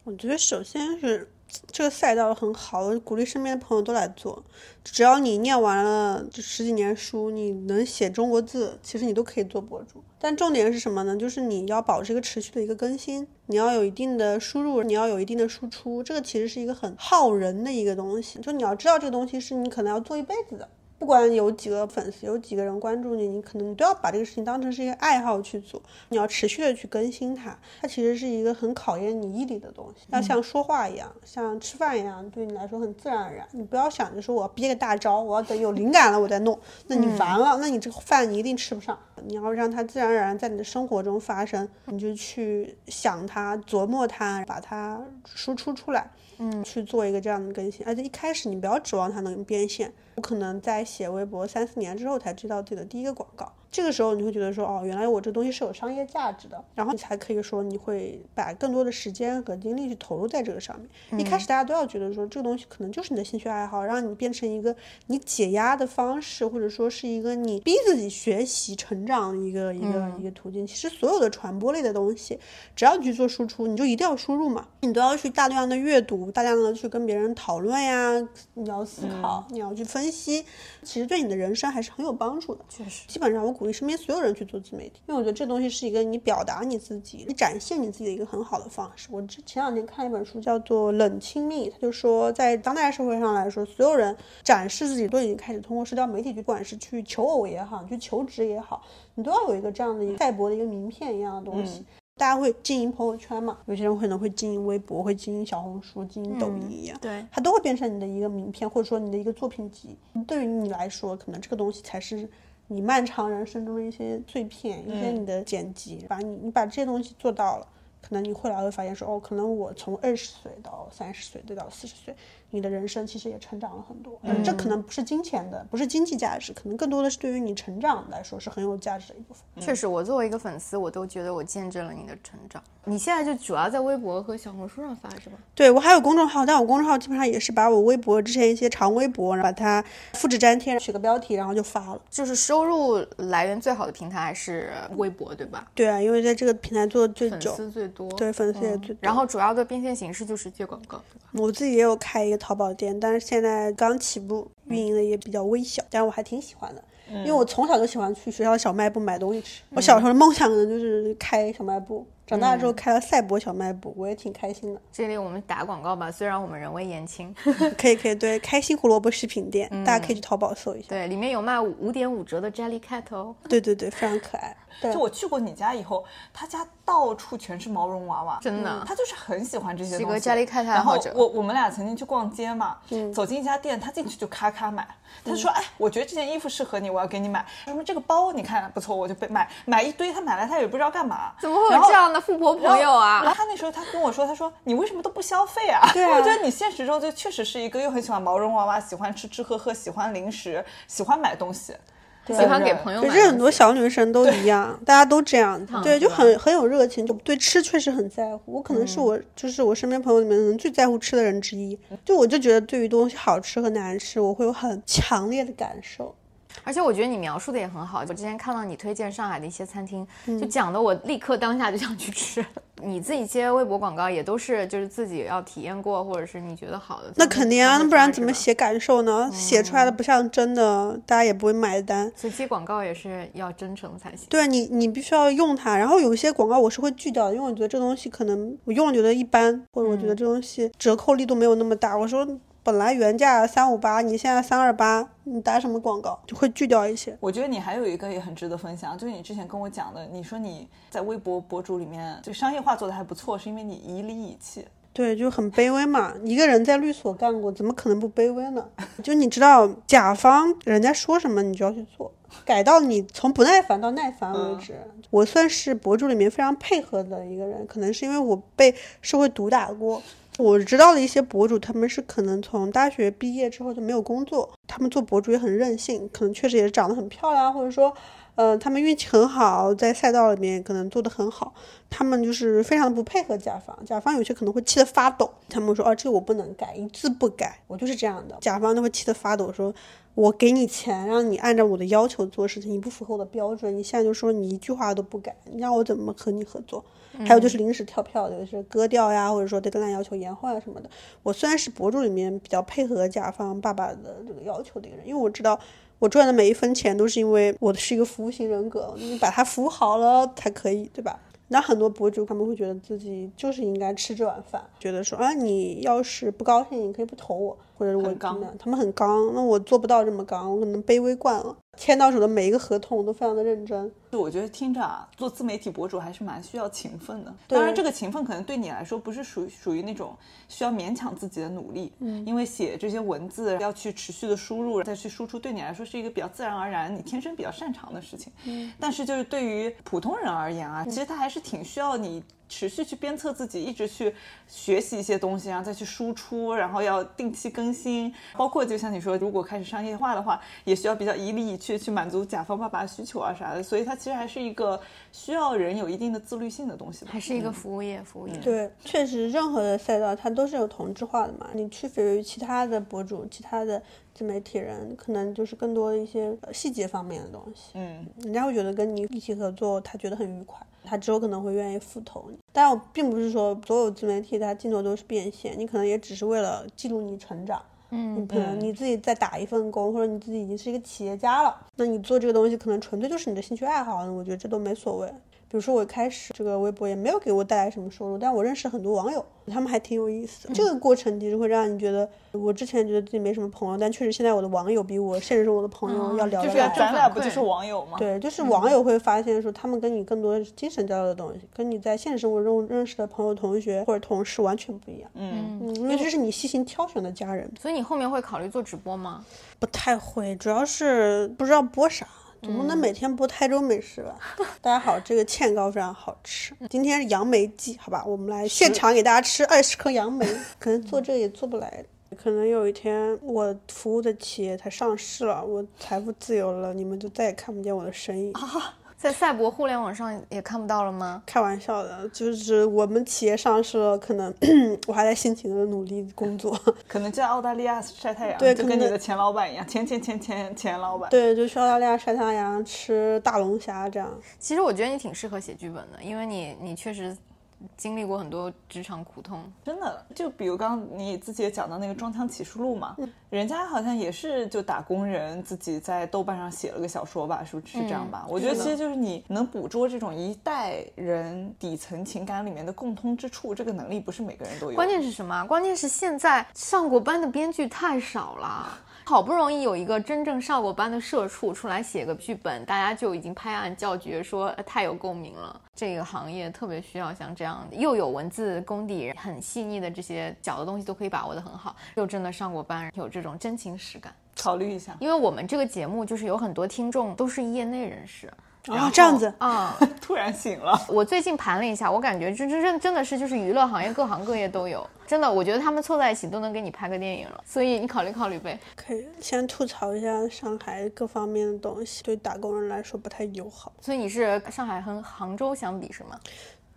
我觉得首先是这个赛道很好，我鼓励身边的朋友都来做。只要你念完了这十几年书，你能写中国字，其实你都可以做博主。但重点是什么呢？就是你要保持一个持续的一个更新，你要有一定的输入，你要有一定的输出。这个其实是一个很耗人的一个东西，就你要知道这个东西是你可能要做一辈子的。不管有几个粉丝，有几个人关注你，你可能都要把这个事情当成是一个爱好去做。你要持续的去更新它，它其实是一个很考验你毅力的东西。要像说话一样，像吃饭一样，对你来说很自然而然。你不要想着说我要憋个大招，我要等有灵感了我再弄，那你完了，那你这个饭你一定吃不上。你要让它自然而然在你的生活中发生，你就去想它、琢磨它，把它输出出来。嗯，去做一个这样的更新，而且一开始你不要指望它能变现。我可能在写微博三四年之后才知道自己的第一个广告，这个时候你会觉得说，哦，原来我这东西是有商业价值的，然后你才可以说你会把更多的时间和精力去投入在这个上面。一开始大家都要觉得说这个东西可能就是你的兴趣爱好，让你变成一个你解压的方式，或者说是一个你逼自己学习成长的一个一个一个途径。其实所有的传播类的东西，只要你去做输出，你就一定要输入嘛，你都要去大量的阅读，大量的去跟别人讨论呀，你要思考，你要去分析，其实对你的人生还是很有帮助的。确实，基本上我鼓励身边所有人去做自媒体，因为我觉得这东西是一个你表达你自己、你展现你自己的一个很好的方式。我之前两天看一本书叫做《冷亲密》，他就说在当代社会上来说，所有人展示自己都已经开始通过社交媒体去，不管是去求偶也好，去求职也好，你都要有一个这样的一个赛博的一个名片一样的东西。大家会经营朋友圈嘛？有些人可能会经营微博，会经营小红书，经营抖音一样。对，它都会变成你的一个名片，或者说你的一个作品集。对于你来说，可能这个东西才是你漫长人生中的一些碎片，一些你的剪辑。把你你把这些东西做到了，可能你后来会发现说，哦，可能我从二十岁到三十岁，再到四十岁，你的人生其实也成长了很多。嗯，这可能不是金钱的，不是经济价值，可能更多的是对于你成长来说是很有价值的一部分。确实，我作为一个粉丝，我都觉得我见证了你的成长。你现在就主要在微博和小红书上发是吧？对我还有公众号，但我公众号基本上也是把我微博之前一些长微博，然后把它复制粘贴，取个标题，然后就发了。就是收入来源最好的平台还是微博，对吧？对啊，因为在这个平台做的最久粉，丝最多，对粉丝也最多。然后主要的变现形式就是接广告？我自己也有开一个淘宝店，但是现在刚起步，运营的也比较微小，但是我还挺喜欢的。因为我从小就喜欢去学校小卖部买东西吃，我小时候的梦想可能就是开小卖部，长大之后开了赛博小卖部，我也挺开心的。这里我们打广告吧，虽然我们人微言轻，可以可以，对，开心胡萝卜食品店，大家可以去淘宝搜一下。对，里面有卖五点五折的 Jelly Cat 哦。对对对，非常可爱。对就我去过你家以后，他家到处全是毛绒娃娃，真的他就是很喜欢这些东西。家里开爱然后我我们俩曾经去逛街嘛，走进一家店，他进去就咔咔买，他就说，哎，我觉得这件衣服适合你，我要给你买。他说这个包你看不错，我就被买买一堆，他买来他也不知道干嘛。怎么会这样的富婆朋友啊？然后他那时候他跟我说，他说你为什么都不消费啊？对啊我觉得你现实中就确实是一个又很喜欢毛绒娃娃，喜欢吃吃喝喝，喜欢零食，喜欢买东西，喜欢给朋友买其实很多小女生都一样，大家都这样，对，就很很有热情，就对吃确实很在乎。我可能是我，就是我身边朋友里面可能最在乎吃的人之一。就我就觉得对于东西好吃和难吃，我会有很强烈的感受。而且我觉得你描述的也很好。我之前看到你推荐上海的一些餐厅，就讲的我立刻当下就想去吃。你自己接微博广告也都是就是自己要体验过，或者是你觉得好的。那肯定啊，那不然怎么写？感受呢？写出来的不像真的，大家也不会买单。所以接广告也是要真诚才行。对你，你必须要用它。然后有一些广告我是会拒掉的，因为我觉得这东西可能我用了觉得一般，或者我觉得这东西折扣力度没有那么大。我说本来原价三五八，你现在三二八，你打什么广告？就会拒掉一些。我觉得你还有一个也很值得分享，就是你之前跟我讲的，你说你在微博博主里面就商业化做的还不错，是因为你以理以气。对，就很卑微嘛。一个人在律所干过，怎么可能不卑微呢？就你知道，甲方人家说什么，你就要去做，改到你从不耐烦到耐烦为止。我算是博主里面非常配合的一个人，可能是因为我被社会毒打过。我知道的一些博主，他们是可能从大学毕业之后就没有工作，他们做博主也很任性，可能确实也是长得很漂亮，或者说，呃，他们运气很好，在赛道里面可能做得很好，他们就是非常的不配合甲方，甲方有些可能会气得发抖，他们说，哦，这个我不能改，一字不改，我就是这样的，甲方都会气得发抖，说。我给你钱，让你按照我的要求做事情，你不符合我的标准，你现在就说你一句话都不改，你让我怎么和你合作？还有就是临时跳票的，就是割掉呀，或者说对单要求延后啊什么的。我虽然是博主里面比较配合甲方爸爸的这个要求的一个人，因为我知道我赚的每一分钱都是因为我是一个服务型人格，你把它服务好了才可以，对吧？那很多博主他们会觉得自己就是应该吃这碗饭，觉得说啊，你要是不高兴，你可以不投我，或者我怎么样？他们很刚，那我做不到这么刚，我可能卑微惯了。签到手的每一个合同我都非常的认真。就我觉得听着啊，做自媒体博主还是蛮需要勤奋的。当然，这个勤奋可能对你来说不是属于属于那种需要勉强自己的努力。嗯。因为写这些文字要去持续的输入再去输出，对你来说是一个比较自然而然、你天生比较擅长的事情。嗯。但是就是对于普通人而言啊，其实他还是挺需要你。持续去鞭策自己，一直去学习一些东西，然后再去输出，然后要定期更新。包括就像你说，如果开始商业化的话，也需要比较以理以去去满足甲方爸爸需求啊啥的。所以它其实还是一个需要人有一定的自律性的东西。还是一个服务业，服务业。对，确实，任何的赛道它都是有同质化的嘛。你区别于其他的博主，其他的自媒体人，可能就是更多的一些细节方面的东西。嗯，人家会觉得跟你一起合作，他觉得很愉快。他之后可能会愿意复投你，但我并不是说所有自媒体它镜头都是变现，你可能也只是为了记录你成长。嗯，你可能你自己在打一份工，或者你自己已经是一个企业家了，那你做这个东西可能纯粹就是你的兴趣爱好，我觉得这都没所谓。比如说我开始这个微博也没有给我带来什么收入，但我认识很多网友，他们还挺有意思。这个过程其实会让你觉得，我之前觉得自己没什么朋友，但确实现在我的网友比我现实中我的朋友要聊得来。咱俩不就是网友吗？对，就是网友会发现说，他们跟你更多的精神交流的东西，跟你在现实生活中认识的朋友、同学或者同事完全不一样。嗯嗯，因为这是你细心挑选的家人。所以你后面会考虑做直播吗？不太会，主要是不知道播啥。总不能每天播台州美食吧？大家好，这个芡糕非常好吃。今天是杨梅季，好吧，我们来现场给大家吃二十颗杨梅。可能做这个也做不来，可能有一天我服务的企业它上市了，我财富自由了，你们就再也看不见我的身影。在赛博互联网上也看不到了吗？开玩笑的，就是我们企业上市了，可能 我还在辛勤的努力工作，可能在澳大利亚晒太阳，对，就跟你的前老板一样，前前前前前老板，对，就去澳大利亚晒太阳，吃大龙虾这样。其实我觉得你挺适合写剧本的，因为你你确实。经历过很多职场苦痛，真的。就比如刚刚你自己也讲到那个装腔启示录嘛，人家好像也是就打工人，自己在豆瓣上写了个小说吧，是不是是这样吧？我觉得其实就是你能捕捉这种一代人底层情感里面的共通之处，这个能力不是每个人都有。关键是什么？关键是现在上过班的编剧太少了。好不容易有一个真正上过班的社畜出来写个剧本，大家就已经拍案叫绝，说太有共鸣了。这个行业特别需要像这样又有文字功底、很细腻的这些小的东西都可以把握得很好，又真的上过班，有这种真情实感。考虑一下，因为我们这个节目就是有很多听众都是业内人士。啊，这样子啊，突然醒了。我最近盘了一下，我感觉这这真真的是就是娱乐行业各行各业都有，真的，我觉得他们凑在一起都能给你拍个电影了。所以你考虑考虑呗。可以先吐槽一下上海各方面的东西，对打工人来说不太友好。所以你是上海和杭州相比是吗？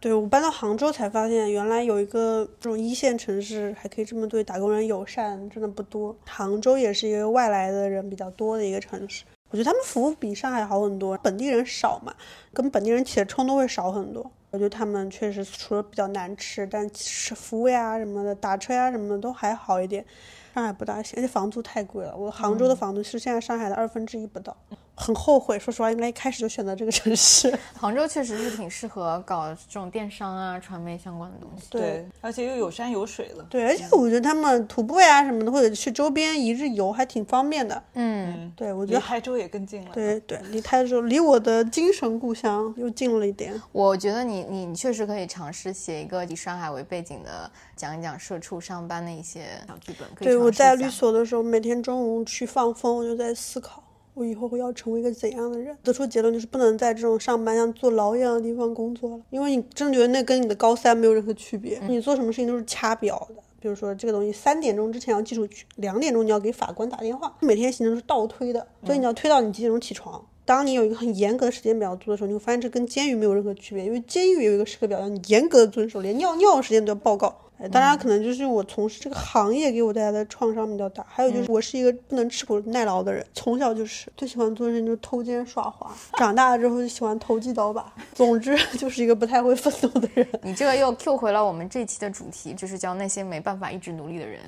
对我搬到杭州才发现，原来有一个这种一线城市还可以这么对打工人友善，真的不多。杭州也是一个外来的人比较多的一个城市。我觉得他们服务比上海好很多，本地人少嘛，跟本地人起的冲突会少很多。我觉得他们确实除了比较难吃，但是服务呀什么的，打车呀什么的都还好一点。上海不大行，而且房租太贵了。我杭州的房租是现在上海的二分之一不到，很后悔。说实话，应该一开始就选择这个城市。杭州确实是挺适合搞这种电商啊、传媒相关的东西。对，而且又有山有水了。对，而且我觉得他们徒步呀什么的，或者去周边一日游还挺方便的。嗯，对，我觉得离台州也更近了。对对，离台州离我的精神故乡又近了一点。我觉得你你你确实可以尝试写一个以上海为背景的，讲一讲社畜上班的一些小剧本。对，我在律所的时候，每天中午去放风，我就在思考，我以后会要成为一个怎样的人。得出结论就是不能在这种上班像坐牢一样的地方工作了，因为你真的觉得那跟你的高三没有任何区别，你做什么事情都是掐表的。比如说这个东西三点钟之前要记住，两点钟你要给法官打电话，每天行程是倒推的，所以你要推到你几点钟起床。当你有一个很严格的时间表做的时候，你会发现这跟监狱没有任何区别，因为监狱有一个时刻表要你严格的遵守，连尿尿的时间都要报告。哎，当然可能就是我从事这个行业给我带来的创伤比较大，还有就是我是一个不能吃苦耐劳的人，从小就是最喜欢做的事情就是偷奸耍滑，长大了之后就喜欢投机倒把，总之 就是一个不太会奋斗的人。你这个又 Q 回了我们这期的主题，就是叫那些没办法一直努力的人。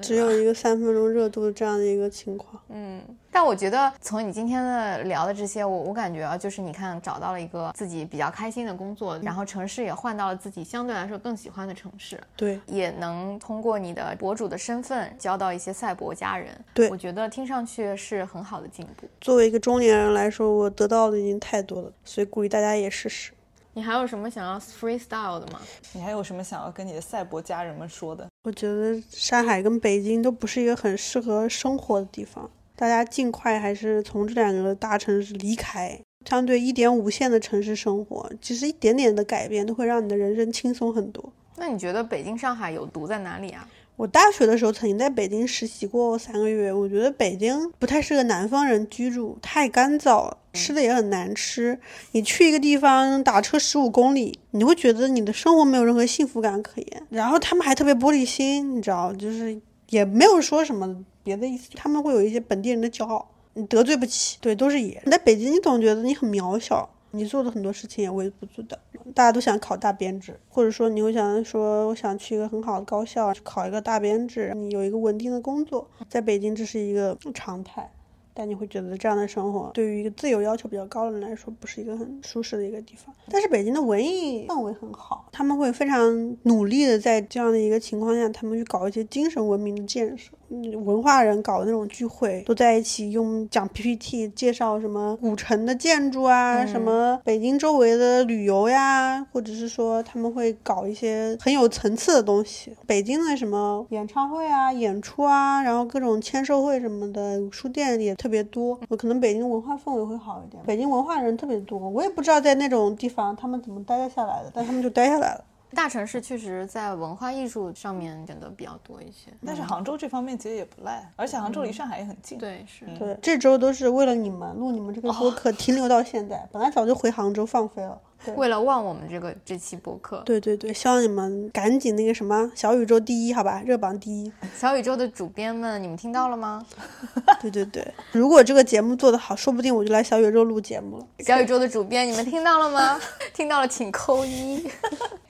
只有一个三分钟热度的这样的一个情况。嗯，但我觉得从你今天的聊的这些，我我感觉啊，就是你看找到了一个自己比较开心的工作，然后城市也换到了自己相对来说更喜欢的城市，对，也能通过你的博主的身份交到一些赛博家人。对我觉得听上去是很好的进步。作为一个中年人来说，我得到的已经太多了，所以鼓励大家也试试。你还有什么想要 freestyle 的吗？你还有什么想要跟你的赛博家人们说的？我觉得上海跟北京都不是一个很适合生活的地方，大家尽快还是从这两个大城市离开。相对一点五线的城市生活，其实一点点的改变都会让你的人生轻松很多。那你觉得北京、上海有毒在哪里啊？我大学的时候曾经在北京实习过三个月，我觉得北京不太适合南方人居住，太干燥了，吃的也很难吃。你去一个地方打车十五公里，你会觉得你的生活没有任何幸福感可言。然后他们还特别玻璃心，你知道，就是也没有说什么别的意思，他们会有一些本地人的骄傲，你得罪不起。对，都是野。你在北京，你总觉得你很渺小，你做的很多事情也微不足道。大家都想考大编制，或者说你会想说，我想去一个很好的高校去考一个大编制，你有一个稳定的工作。在北京，这是一个常态，但你会觉得这样的生活对于一个自由要求比较高的人来说，不是一个很舒适的一个地方。但是北京的文艺氛围很好，他们会非常努力的在这样的一个情况下，他们去搞一些精神文明的建设。嗯文化人搞的那种聚会，都在一起用讲 PPT 介绍什么古城的建筑啊，什么北京周围的旅游呀，或者是说他们会搞一些很有层次的东西。北京的什么演唱会啊、演出啊，然后各种签售会什么的，书店也特别多。我可能北京文化氛围会好一点，北京文化人特别多，我也不知道在那种地方他们怎么待得下来的，但他们就待下来了。大城市确实在文化艺术上面选的比较多一些，但是杭州这方面其实也不赖，而且杭州离上海也很近。对是。对，这周都是为了你们录你们这个播客停留到现在，本来早就回杭州放飞了。对为了望我们这个这期播客，对对对，希望你们赶紧那个什么小宇宙第一，好吧，热榜第一。小宇宙的主编们，你们听到了吗？对对对，如果这个节目做得好，说不定我就来小宇宙录节目了。小宇宙的主编，你们听到了吗？听到了请扣一。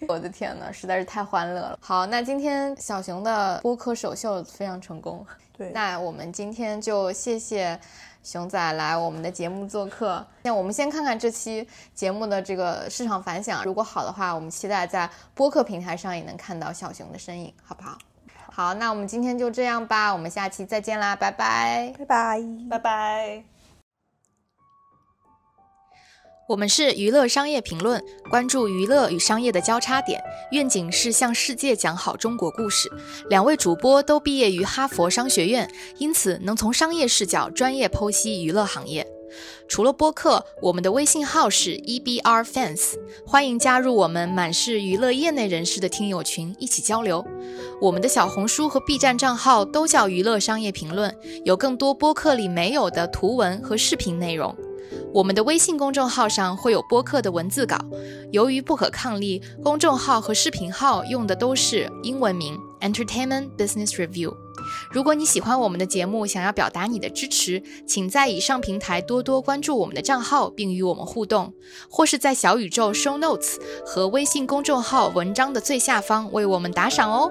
我的天呐，实在是太欢乐了。好，那今天小熊的播客首秀非常成功。对，那我们今天就谢谢熊仔来我们的节目做客。那我们先看看这期节目的这个市场反响，如果好的话，我们期待在播客平台上也能看到小熊的身影，好不好？好，那我们今天就这样吧，我们下期再见啦，拜拜。拜拜。拜拜。我们是娱乐商业评论，关注娱乐与商业的交叉点，愿景是向世界讲好中国故事。两位主播都毕业于哈佛商学院，因此能从商业视角专业剖析娱乐行业。除了播客，我们的微信号是 EBR Fans，欢迎加入我们满是娱乐业内人士的听友群，一起交流。我们的小红书和 B 站账号都叫娱乐商业评论，有更多播客里没有的图文和视频内容。我们的微信公众号上会有播客的文字稿，由于不可抗力，公众号和视频号用的都是英文名 Entertainment Business Review。如果你喜欢我们的节目，想要表达你的支持，请在以上平台多多关注我们的账号，并与我们互动，或是在小宇宙 Show Notes 和微信公众号文章的最下方为我们打赏哦。